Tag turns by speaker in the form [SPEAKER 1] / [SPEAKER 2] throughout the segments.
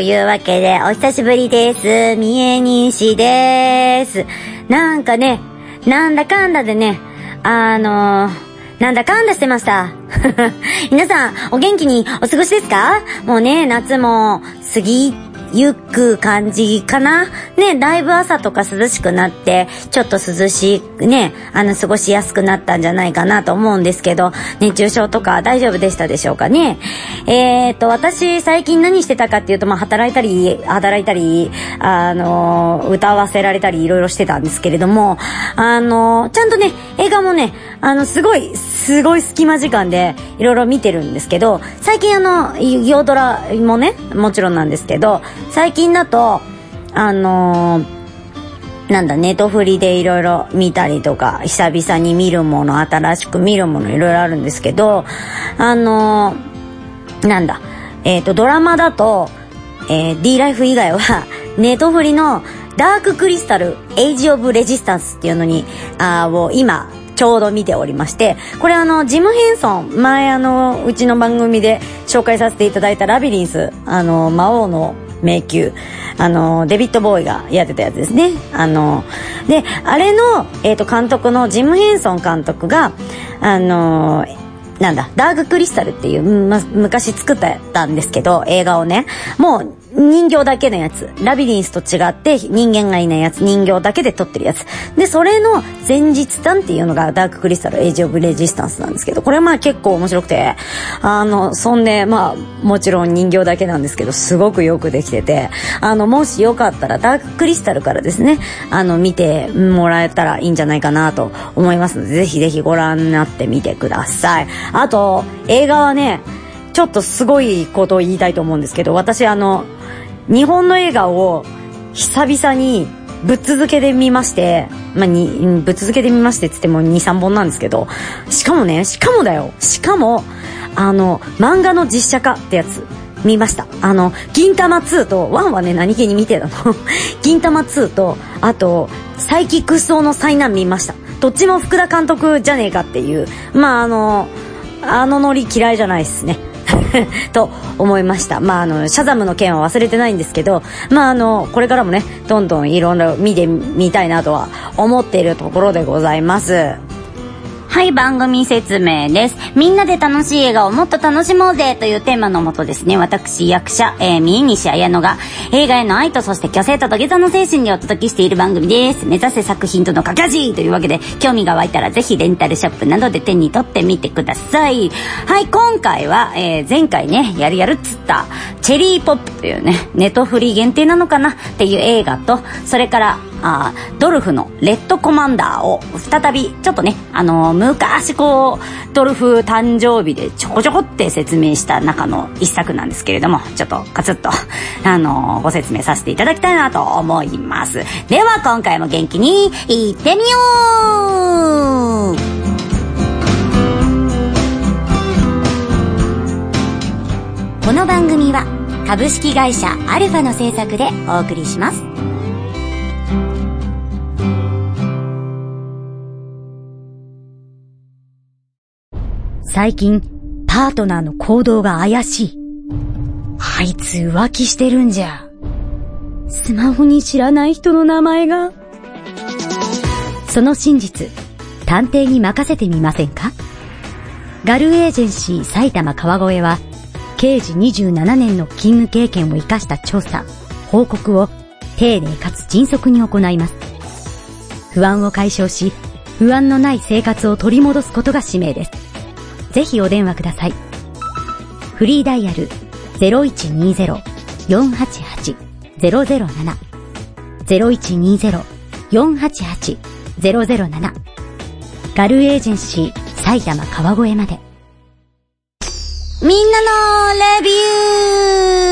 [SPEAKER 1] というわけで、お久しぶりです。三重西です。なんかね、なんだかんだでね、あのー、なんだかんだしてました。皆さん、お元気にお過ごしですか？もうね、夏も過ぎゆっく感じかな？ね、だいぶ朝とか涼しくなって、ちょっと涼しい、ね、あの、過ごしやすくなったんじゃないかなと思うんですけど、熱中症とか大丈夫でしたでしょうかね？えーと、私、最近何してたかっていうと、まあ、働いたり、働いたり、あの、歌わせられたり、いろいろしてたんですけれども、あの、ちゃんとね、映画もね、あの、すごい、すごい隙間時間で、いろいろ見てるんですけど、最近あの、ヨドラもね、もちろんなんですけど、最近だと、あのなんだ、ネトフリでいろいろ見たりとか、久々に見るもの、新しく見るものいろいろあるんですけど、あのなんだ、えっ、と、ドラマだと、えー、D ライフ以外は、ネトフリのダーククリスタル、エイジオブレジスタンスっていうのに、あを今、ちょうど見ておりまして、これあの、ジム・ヘンソン、前あの、うちの番組で紹介させていただいたラビリンス、あの、魔王の迷宮、あの、デビッド・ボーイがやってたやつですね。あの、で、あれの、えっ、と、監督のジム・ヘンソン監督が、あの、なんだ、ダーククリスタルっていう、ま、昔作ったんですけど、映画をね、もう人形だけのやつ、ラビリンスと違って人間がいないやつ、人形だけで撮ってるやつ。で、それの前日譚っていうのがダーククリスタルエイジオブレジスタンスなんですけど、これはまあ結構面白くて、あの、そんで、まあ、もちろん人形だけなんですけど、すごくよくできてて、あの、もしよかったらダーククリスタルからですね、あの、見てもらえたらいいんじゃないかなと思いますので、ぜひぜひご覧になってみてください。あと、映画はね、ちょっとすごいことを言いたいと思うんですけど、私あの、日本の映画を久々にぶっ続けで見まして、まあ、に、ぶっ続けで見ましてって言っても2、3本なんですけど、しかもね、しかもだよ、しかも、あの、漫画の実写化ってやつ、見ました。あの、銀玉2と、1はね、何気に見てたの。銀玉2と、あと、サイキックス王の災難見ました。どっちも福田監督じゃねえかっていう、まあ、あの、あのノリ嫌いじゃないですね。と思いました。まあ、あの、シャザムの件は忘れてないんですけど、まあ、あの、これからもね、どんどんいろんな見てみたいなとは思っているところでございます。はい、番組説明です。みんなで楽しい映画をもっと楽しもうぜというテーマのもとですね、私、役者、えー、三重西彩乃が映画への愛とそして虚勢と土下座の精神でお届けしている番組です。目指せ作品との架け橋というわけで、興味が湧いたらぜひレンタルショップなどで手に取ってみてください。はい、今回は、えー、前回ね、やるやるっつった、チェリーポップというね、ネトフリー限定なのかなっていう映画と、それから、あドルフのレッドコマンダーを再びちょっとねあのー、昔こうドルフ誕生日でちょこちょこって説明した中の一作なんですけれどもちょっとカツッとあのー、ご説明させていただきたいなと思います。では今回も元気にいってみよう!この番組は株式会社アルファの制作でお送りします。
[SPEAKER 2] 最近、パートナーの行動が怪しい。あいつ浮気してるんじゃ。スマホに知らない人の名前が。その真実、探偵に任せてみませんか？ガルエージェンシー埼玉川越は、刑事27年の勤務経験を活かした調査、報告を丁寧かつ迅速に行います。不安を解消し、不安のない生活を取り戻すことが使命です。ぜひお電話ください。フリーダイヤル0120-488-007 0120-488-007ガルエージェンシー埼玉川越まで。
[SPEAKER 1] みんなのレビュー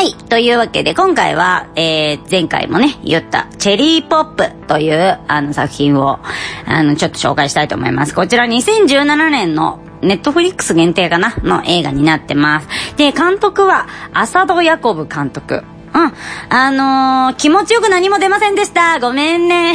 [SPEAKER 1] はい。というわけで、今回は、えー、前回もね、言った、チェリーポップという、あの、作品を、あの、ちょっと紹介したいと思います。こちら2017年の、ネットフリックス限定かな？の映画になってます。で、監督は、アサド・ヤコブ監督。うん。あのー、気持ちよく何も出ませんでした。ごめんね。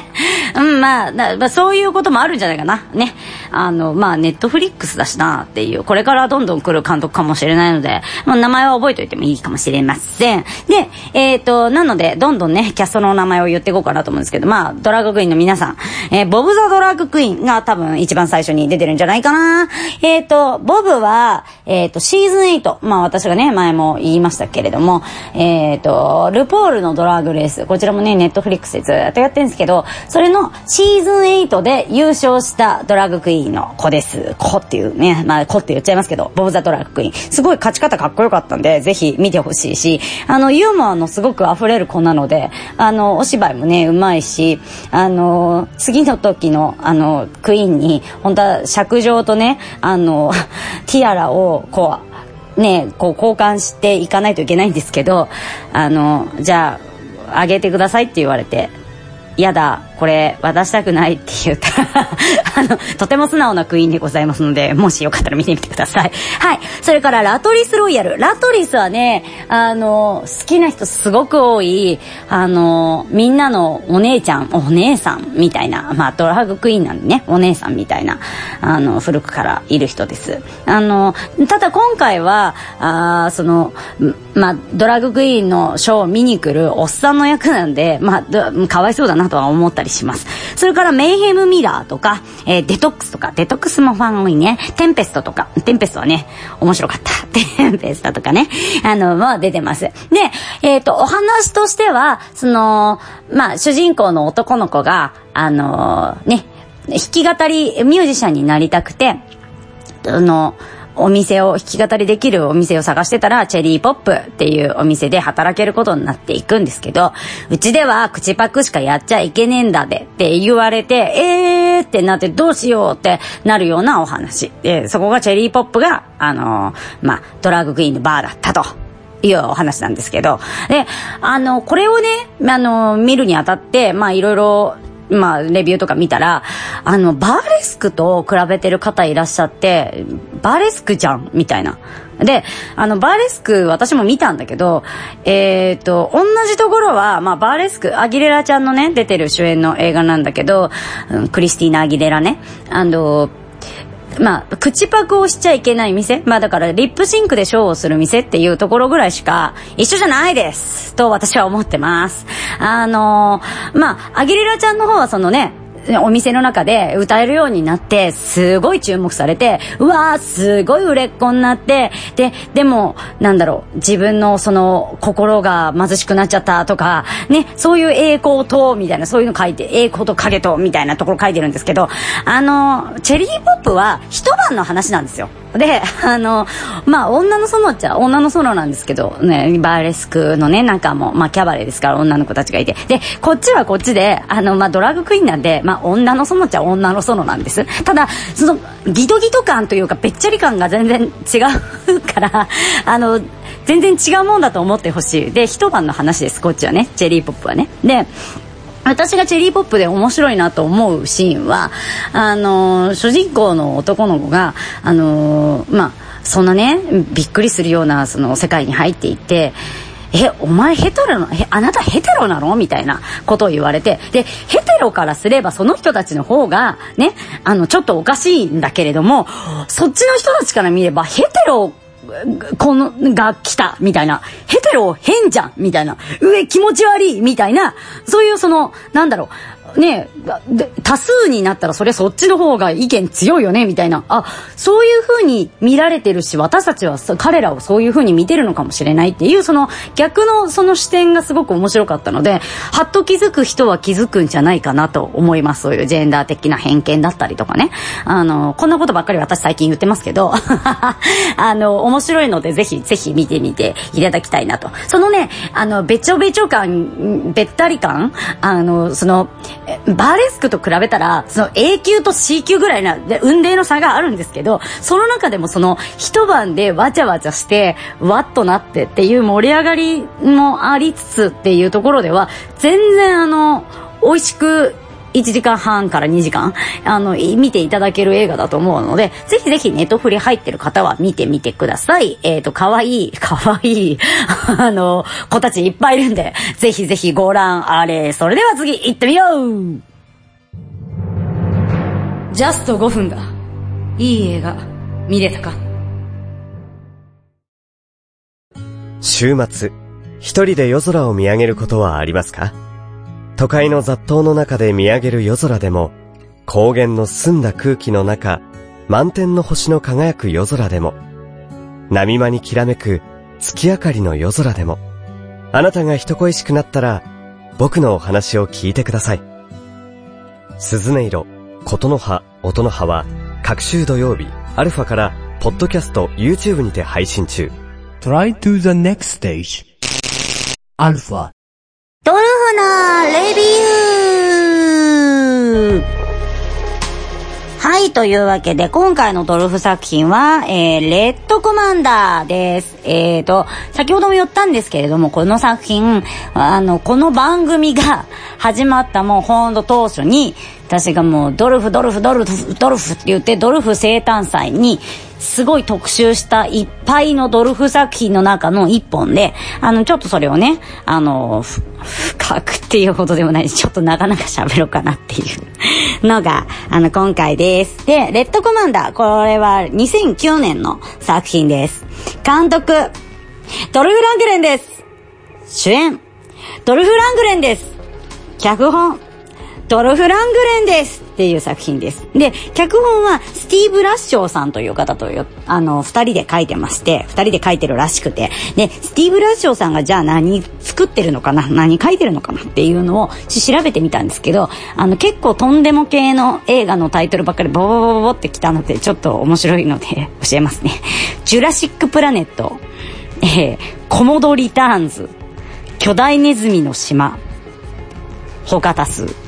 [SPEAKER 1] うん、まあ、そういうこともあるんじゃないかな。ね。あの、まあ、ネットフリックスだしなっていう、これからどんどん来る監督かもしれないので、まあ、名前は覚えておいてもいいかもしれません。で、えっ、ー、と、なので、どんどんね、キャストの名前を言っていこうかなと思うんですけど、まあ、ドラッグクイーンの皆さん、えー、ボブ・ザ・ドラッグクイーンが多分一番最初に出てるんじゃないかな。えっ、ー、と、ボブは、えっ、と、シーズン8、まあ、私がね、前も言いましたけれども、えっ、と、ルポールのドラッグレース、こちらもね、ネットフリックスでずっとやってるんですけど、それのシーズン8で優勝したドラッグクイーンの子です。子っていうね、まあ、子って言っちゃいますけど、ボブ・ザ・ドラッグクイーン。すごい勝ち方かっこよかったんで、ぜひ見てほしいし、あの、ユーモアのすごく溢れる子なので、あの、お芝居もね、うまいし、あの、次の時の、あの、クイーンに、本当は尺状とね、あの、ティアラを、こう、ね、こう交換していかないといけないんですけど、あの、じゃあ、あげてくださいって言われて、やだ、これ渡したくないって言ったら あの、とても素直なクイーンでございますので、もしよかったら見てみてください。はい。それからラトリスロイヤル。ラトリスはね、あの、好きな人すごく多い、あの、みんなのお姉ちゃん、お姉さんみたいな、まあドラッグクイーンなんでね、お姉さんみたいな、あの、古くからいる人です。あの、ただ今回は、あその、まあ、ドラッグクイーンのショーを見に来るおっさんの役なんで、まあ、かわいそうだなとは思ったりします。それからメイヘムミラーとか、えー、デトックスとか、デトックスもファン多いね。テンペストとか、テンペストはね、面白かった。テンペストとかね、あの、も出てます。で、えっ、ー、と、お話としては、その、まあ、主人公の男の子が、あのー、ね、弾き語りミュージシャンになりたくて、あの、お店を、弾き語りできるお店を探してたら、チェリーポップっていうお店で働けることになっていくんですけど、うちでは口パクしかやっちゃいけねえんだでって言われて、えーってなってどうしようってなるようなお話。で、そこがチェリーポップが、あのー、まあ、ドラッグクイーンのバーだったと。いうお話なんですけど。で、あの、これをね、あの、見るにあたって、まあ、いろいろまあ、レビューとか見たら、あの、バーレスクと比べてる方いらっしゃって、バーレスクじゃんみたいな。で、あの、バーレスク私も見たんだけど、えっ、と、同じところは、まあ、バーレスク、アギレラちゃんのね、出てる主演の映画なんだけど、クリスティーナ・アギレラね。あの、まあ、口パクをしちゃいけない店まあだからリップシンクでショーをする店っていうところぐらいしか一緒じゃないですと私は思ってます。あのー、まあ、アギレラちゃんの方はそのね、お店の中で歌えるようになって、すごい注目されて、うわー、すごい売れっ子になって、で、でも、なんだろう、自分のその、心が貧しくなっちゃったとか、ね、そういう栄光と、みたいな、そういうの書いて、栄光と影と、みたいなところ書いてるんですけど、あの、チェリーポップは一晩の話なんですよ。で、あの、まあ、女の園っちゃ女の園なんですけど、ね、バーレスクのね、なんかも、まあ、キャバレーですから女の子たちがいて。で、こっちはこっちで、あの、まあ、ドラッグクイーンなんで、まあ、女の園っちゃ女の園なんです。ただ、その、ギトギト感というか、べっちゃり感が全然違うから、あの、全然違うもんだと思ってほしい。で、一晩の話です、こっちはね。チェリーポップはね。で、私がチェリーポップで面白いなと思うシーンは、あの、主人公の男の子が、あの、まあ、そんなね、びっくりするような、その世界に入っていって、え、お前ヘテロなえ、あなたヘテロなの？みたいなことを言われて。で、ヘテロからすればその人たちの方が、ね、あの、ちょっとおかしいんだけれども、そっちの人たちから見れば、ヘテロこの、が来た、みたいな。ヘテロ変じゃん、みたいな。上気持ち悪い、みたいな。そういうその、なんだろう。ね多数になったらそれそっちの方が意見強いよねみたいな。あそういう風に見られてるし私たちは彼らをそういう風に見てるのかもしれないっていうその逆のその視点がすごく面白かったのではっと気づく人は気づくんじゃないかなと思います。そういうジェンダー的な偏見だったりとかね。あのこんなことばっかり私最近言ってますけど。あの面白いのでぜひぜひ見てみていただきたいなと。そのねあのべちょべちょ感べったり感あのそのバーレスクと比べたら、その A 級と C 級ぐらいな、で運命の差があるんですけど、その中でもその一晩でわちゃわちゃして、わっとなってっていう盛り上がりもありつつっていうところでは、全然あの、美味しく1時間半から2時間、あの、見ていただける映画だと思うので、ぜひぜひネットフリ入ってる方は見てみてください。えっ、ー、と、かわいい、かわいい、あの、子たちいっぱいいるんで、ぜひぜひご覧あれ。それでは次、行ってみようジャスト5分だ。
[SPEAKER 2] いい映画、見れたか
[SPEAKER 3] 週末、一人で夜空を見上げることはありますか？都会の雑踏の中で見上げる夜空でも、高原の澄んだ空気の中、満天の星の輝く夜空でも、波間にきらめく月明かりの夜空でも、あなたが人恋しくなったら、僕のお話を聞いてください。鈴音色、琴の葉、音の葉は、各週土曜日、アルファから、ポッドキャスト、YouTube にて配信中。
[SPEAKER 4] Try to the next stage. Alpha.
[SPEAKER 1] レビューはい、というわけで、今回のドルフ作品は、えー、レッドコマンダーです。えーと、先ほども言ったんですけれども、この作品、あの、この番組が 始まったもうほんと当初に、私がもうドルフ、ドルフ、ドルフ、ドルフって言って、ドルフ生誕祭に、すごい特集したいっぱいのドルフ作品の中の一本で、あの、ちょっとそれをね、あの、深くっていうほどでもないし、ちょっとなかなか喋ろうかなっていうのが、あの、今回です。で、レッドコマンダー、これは2009年の作品です。監督、ドルフ・ラングレンです。主演、ドルフ・ラングレンです。脚本、ドルフ・ラングレンですっていう作品です。で、脚本はスティーブ・ラッショーさんという方とよ、あの、二人で書いてまして、二人で書いてるらしくて、で、スティーブ・ラッショーさんがじゃあ何作ってるのかな何書いてるのかなっていうのを調べてみたんですけど、あの、結構とんでも系の映画のタイトルばっかりボボボボボってきたので、ちょっと面白いので教えますね。ジュラシック・プラネット、えー、コモド・リターンズ、巨大ネズミの島、他多数。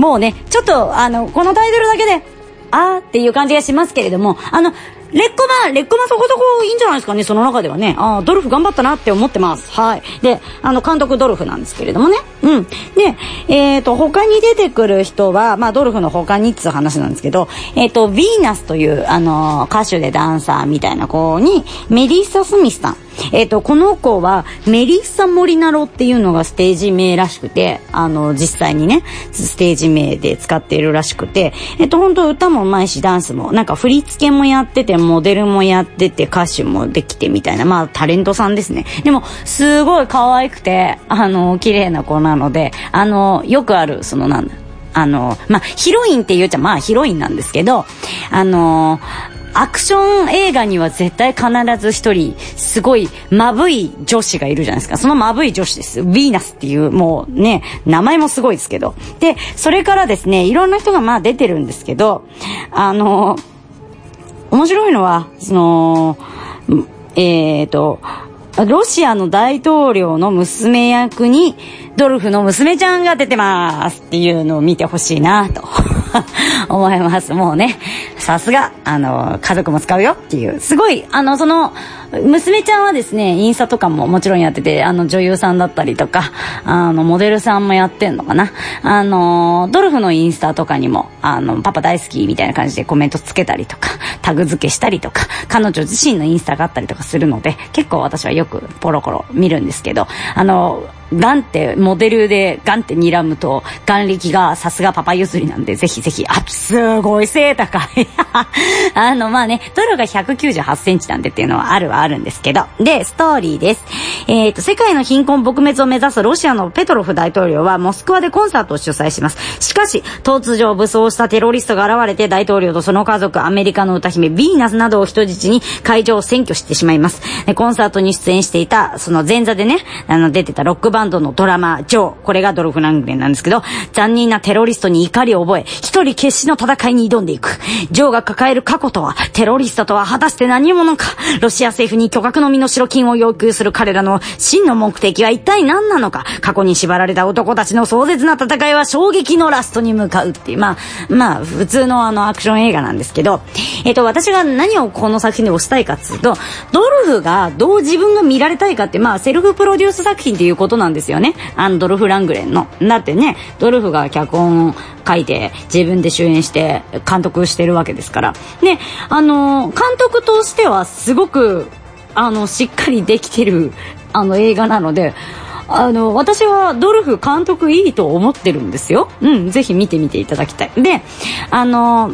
[SPEAKER 1] もうね、ちょっと、あの、このタイトルだけで、あーっていう感じがしますけれども、あの、レッコマ、レッコマそこそこいいんじゃないですかね、その中ではね。あードルフ頑張ったなって思ってます。はい。で、あの、監督ドルフなんですけれどもね。うん。で、えっ、と、他に出てくる人は、まあ、ドルフの他にっつう話なんですけど、えっ、と、ヴィーナスという、あの、歌手でダンサーみたいな子に、メリッサ・スミスさん。えっ、と、この子は、メリッサ・モリナロっていうのがステージ名らしくて、あの、実際にね、ステージ名で使っているらしくて、えっ、と、本当歌も上手いし、ダンスも、なんか振り付けもやってて、モデルもやってて、歌手もできてみたいな、まあ、タレントさんですね。でも、すごい可愛くて、あの、綺麗な子なので、あの、よくある、その、なんだ、あの、まあ、ヒロインって言うちゃ、まあ、ヒロインなんですけど、あの、アクション映画には絶対必ず一人、すごい、まぶい女子がいるじゃないですか。そのまぶい女子です。ヴィーナスっていう、もうね、名前もすごいですけど。で、それからですね、いろんな人がまあ出てるんですけど、あの、面白いのは、その、えっ、と、ロシアの大統領の娘役に、ドルフの娘ちゃんが出てますっていうのを見てほしいなと 思います。もうね、さすが、あの、家族も使うよっていう。すごい、あの、その、娘ちゃんはですね、インスタとかももちろんやってて、あの、女優さんだったりとか、あの、モデルさんもやってんのかな。あの、ドルフのインスタとかにも、あの、パパ大好きみたいな感じでコメントつけたりとか、タグ付けしたりとか、彼女自身のインスタがあったりとかするので、結構私はよくポロコロ見るんですけど、あの、ガンって、モデルでガンって睨むと、眼力がさすがパパ譲りなんで、ぜひぜひ、あ、すごい背高い。あの、まあね、ドルが198センチなんでっていうのはあるはあるんですけど。で、ストーリーです。えっ、と、世界の貧困撲滅を目指すロシアのペトロフ大統領は、モスクワでコンサートを主催します。しかし、突如武装したテロリストが現れて、大統領とその家族、アメリカの歌姫、ヴィーナスなどを人質に会場を占拠してしまいます。でコンサートに出演していた、その前座でね、あの、出てたロックバンドのドラマ、ジョー。これがドルフ・ラングレンなんですけど、残忍なテロリストに怒りを覚え、一人決死の戦いに挑んでいく。ジョーが抱える過去とは、テロリストとは果たして何者か。ロシア政府に巨額の身代金を要求する彼らの真の目的は一体何なのか。過去に縛られた男たちの壮絶な戦いは衝撃のラストに向かうっていう、まあ、まあ、普通のあの、アクション映画なんですけど、えっと、私が何をこの作品で推したいかっていうと、ドルフがどう自分が見られたいかって、まあ、セルフプロデュース作品っていうことなんんですよね。あの、ドルフ・ラングレンの。だってね、ドルフが脚本を書いて、自分で主演して、監督してるわけですから。で、あの、監督としてはすごく、あの、しっかりできてる、あの、映画なので、あの、私はドルフ監督いいと思ってるんですよ。うん、ぜひ見てみていただきたい。で、あの、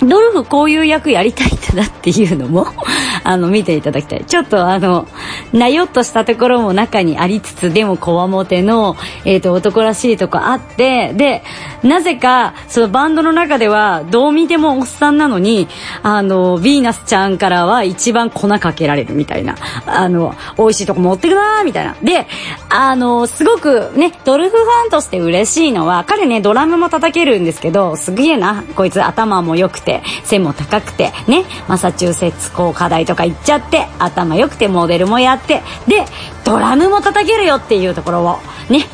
[SPEAKER 1] ドルフこういう役やりたいんだなっていうのも、あの、見ていただきたい。ちょっとあの、なよっとしたところも中にありつつ、でもこわもての、えっ、と、男らしいとこあって、で、なぜか、そのバンドの中では、どう見てもおっさんなのに、あの、ヴィーナスちゃんからは一番粉かけられるみたいな、あの、美味しいとこ持ってくなーみたいな。で、あの、すごくね、ドルフファンとして嬉しいのは、彼ね、ドラムも叩けるんですけど、すげえな、こいつ頭も良くて、背も高くて、ね、マサチューセッツ工科大とかとか行っちゃって、頭良くてモデルもやって、で、ドラムも叩けるよっていうところを、ね、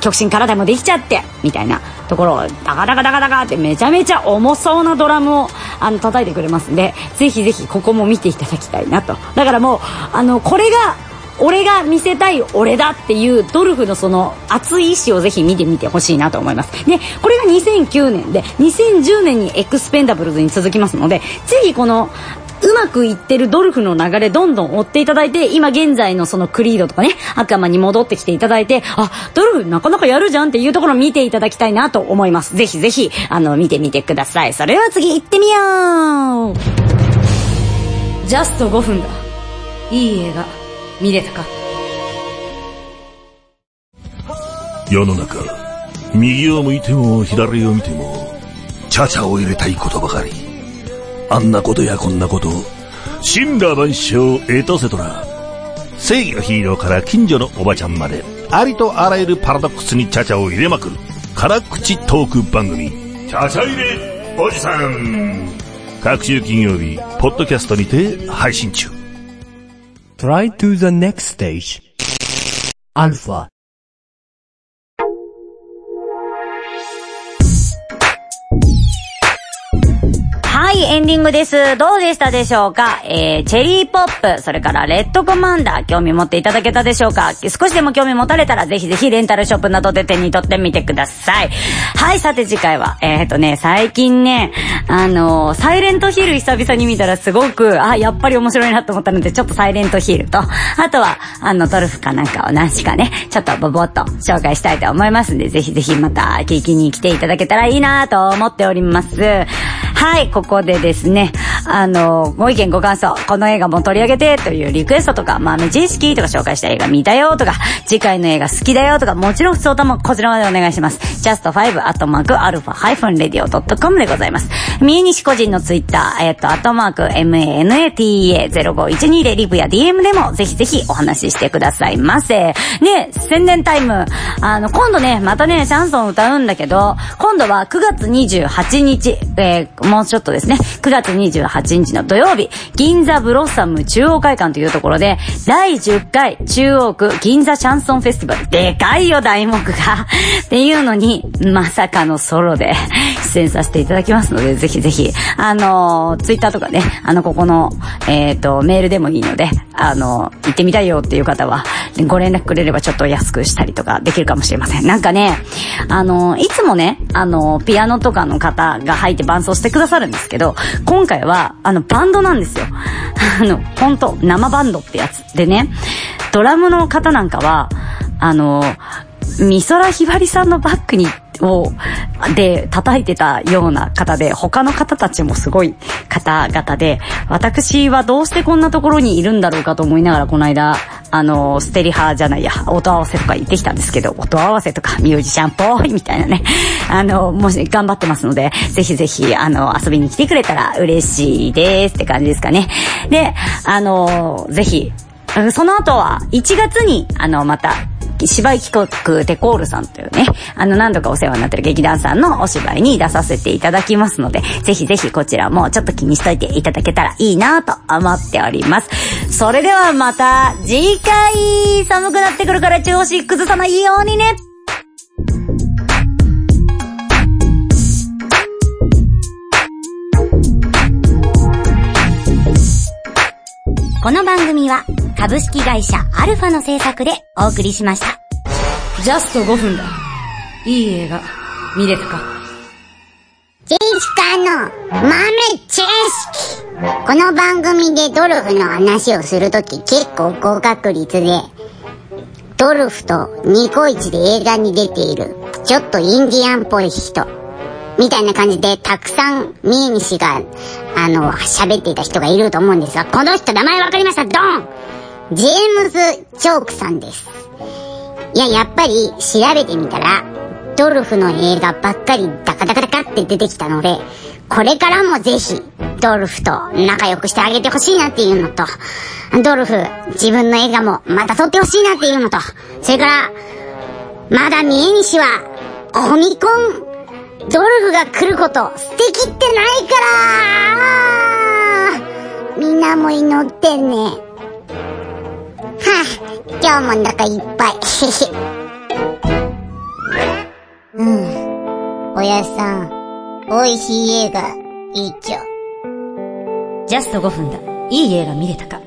[SPEAKER 1] 極真からでもできちゃってみたいなところをダカダカダカダカってめちゃめちゃ重そうなドラムをあの叩いてくれますんでぜひぜひここも見ていただきたいなと。だからもうあのこれが俺が見せたい俺だっていうドルフのその熱い意志をぜひ見てみてほしいなと思います。でこれが2009年で2010年にエクスペンダブルズに続きますのでぜひこのうまくいってるドルフの流れどんどん追っていただいて、今現在のそのクリードとかね、悪魔に戻ってきていただいて、あ、ドルフなかなかやるじゃんっていうところを見ていただきたいなと思います。ぜひぜひ、あの、見てみてください。それでは次行ってみようジャスト5分だ。いい映画、見れたか
[SPEAKER 5] 世の中、右を向いても左を見ても、チャチャを入れたいことばかり。あんなことやこんなこと、神羅万象エトセトラ。正義のヒーローから近所のおばちゃんまで、ありとあらゆるパラドックスにチャチャを入れまくる、辛口トーク番組、チャチャ入れおじさん。各週金曜日、ポッドキャストにて配信中。
[SPEAKER 4] Try to the next stage. Alpha.
[SPEAKER 1] はい、エンディングです。どうでしたでしょうか？えー、チェリーポップ、それからレッドコマンダー、興味持っていただけたでしょうか？少しでも興味持たれたら、ぜひぜひレンタルショップなどで手に取ってみてください。はい、さて次回は、えっ、とね、最近ね、あのーサイレントヒール久々に見たらすごく、あ、やっぱり面白いなと思ったので、ちょっとサイレントヒールと、あとは、あの、トルフかなんかを何しかね、ちょっとボボっと紹介したいと思いますんで、ぜひぜひまた聞きに来ていただけたらいいなと思っております。はい、ここでですね、あの、ご意見ご感想、この映画も取り上げてというリクエストとか、豆知識とか紹介した映画見たよとか、次回の映画好きだよとか、もちろん普通ともこちらまでお願いします。just5-alpha-radio.com でございます。三重西個人のツイッター、えっと、アットマーク manata0512 でリブや DM でもぜひぜひお話ししてくださいませ。で、宣伝タイム、あの、今度ね、またね、シャンソン歌うんだけど、今度は9月28日、えー、もうちょっとですね、9月28日の土曜日、銀座ブロッサム中央会館というところで、第10回中央区銀座シャンソンフェスティバル、でかいよ題目が、っていうのに、まさかのソロで出演させていただきますので、ぜひぜひ、あのツイッターとかね、あの、ここの、えっ、と、メールでもいいので、あの行ってみたいよっていう方は、ご連絡くれればちょっと安くしたりとかできるかもしれません。なんかね、あのいつもね、あのピアノとかの方が入って伴奏してくださるんですけど、今回は、あの、バンドなんですよ。あの、本当生バンドってやつ。でね、ドラムの方なんかは、あの、美空ひばりさんのバックに、を、で、叩いてたような方で、他の方たちもすごい方々で、私はどうしてこんなところにいるんだろうかと思いながら、この間、あの、ステリハじゃないや、音合わせとか行ってきたんですけど、音合わせとかミュージシャンっぽいみたいなね、あの、もし頑張ってますので、ぜひぜひ、あの、遊びに来てくれたら嬉しいですって感じですかね。で、あの、ぜひ、その後は、1月に、あの、また、芝居企画テコールさんというね、あの何度かお世話になってる劇団さんのお芝居に出させていただきますので、ぜひぜひこちらもちょっと気にしといていただけたらいいなと思っております。それではまた次回寒くなってくるから調子崩さないようにね
[SPEAKER 6] この番組は株式会社アルファの制作でお送りしました。
[SPEAKER 1] ジャスト5分だ。いい映画、見れたか
[SPEAKER 7] ジェイシカの豆知識この番組でドルフの話をするとき結構高確率で、ドルフとニコイチで映画に出ている、ちょっとインディアンっぽい人。みたいな感じで、たくさん、三重西が、あの、喋っていた人がいると思うんですが、この人、名前わかりました？ドンジェームズ・チョークさんです。いや、やっぱり、調べてみたら、ドルフの映画ばっかりダカダカダカって出てきたので、これからもぜひ、ドルフと仲良くしてあげてほしいなっていうのと、ドルフ、自分の映画もまた撮ってほしいなっていうのと、それから、まだ三重西は、コミコン、ドルフが来ること、捨てきってないからみんなも祈ってね。はあ、今日もお腹いっぱい。うん。おやさん、美味しい映画、いいっちょ。
[SPEAKER 2] ジャスト5分だ。いい映画見れたか？